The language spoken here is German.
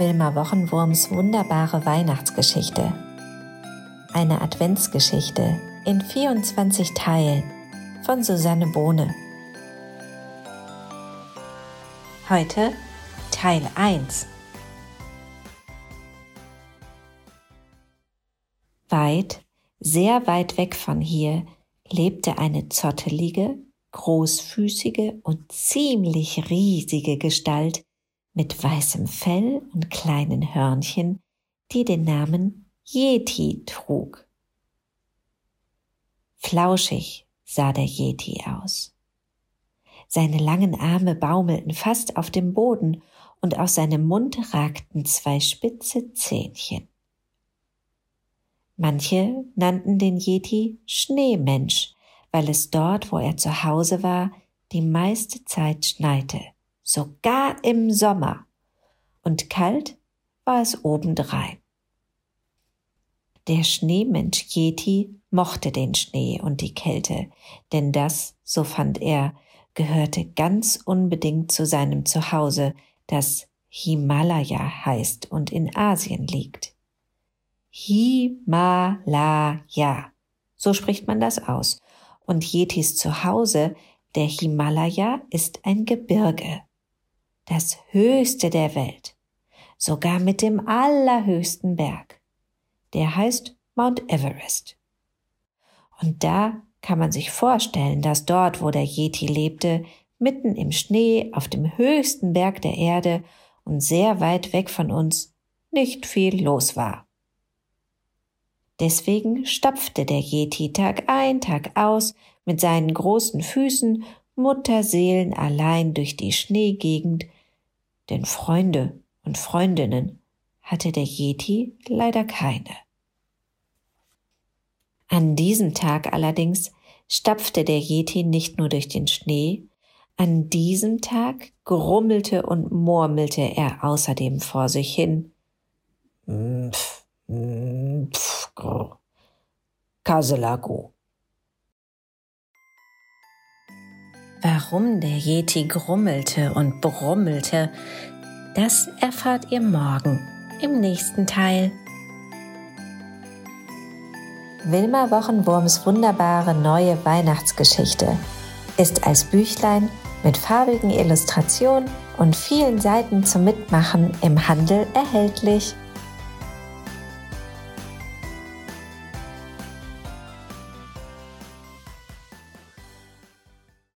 Wilma Wochenwurms wunderbare Weihnachtsgeschichte. Eine Adventsgeschichte in 24 Teilen von Susanne Bohne. Heute Teil 1. Weit, sehr weit weg von hier lebte eine zottelige, großfüßige und ziemlich riesige Gestalt, mit weißem Fell und kleinen Hörnchen, die den Namen Yeti trug. Flauschig sah der Yeti aus. Seine langen Arme baumelten fast auf dem Boden und aus seinem Mund ragten zwei spitze Zähnchen. Manche nannten den Yeti Schneemensch, weil es dort, wo er zu Hause war, die meiste Zeit schneite sogar im Sommer. Und kalt war es obendrein. Der Schneemensch Yeti mochte den Schnee und die Kälte, denn das, so fand er, gehörte ganz unbedingt zu seinem Zuhause, das Himalaya heißt und in Asien liegt. Himalaya, so spricht man das aus. Und Yetis Zuhause, der Himalaya, ist ein Gebirge das höchste der Welt, sogar mit dem allerhöchsten Berg. Der heißt Mount Everest. Und da kann man sich vorstellen, dass dort, wo der Yeti lebte, mitten im Schnee auf dem höchsten Berg der Erde und sehr weit weg von uns, nicht viel los war. Deswegen stapfte der Yeti Tag ein, Tag aus mit seinen großen Füßen Mutterseelen allein durch die Schneegegend, denn Freunde und Freundinnen hatte der Yeti leider keine. An diesem Tag allerdings stapfte der Yeti nicht nur durch den Schnee, an diesem Tag grummelte und murmelte er außerdem vor sich hin. Pf, pf, Kaselago. Warum der Yeti grummelte und brummelte, das erfahrt ihr morgen im nächsten Teil. Wilma Wochenwurms wunderbare neue Weihnachtsgeschichte ist als Büchlein mit farbigen Illustrationen und vielen Seiten zum Mitmachen im Handel erhältlich.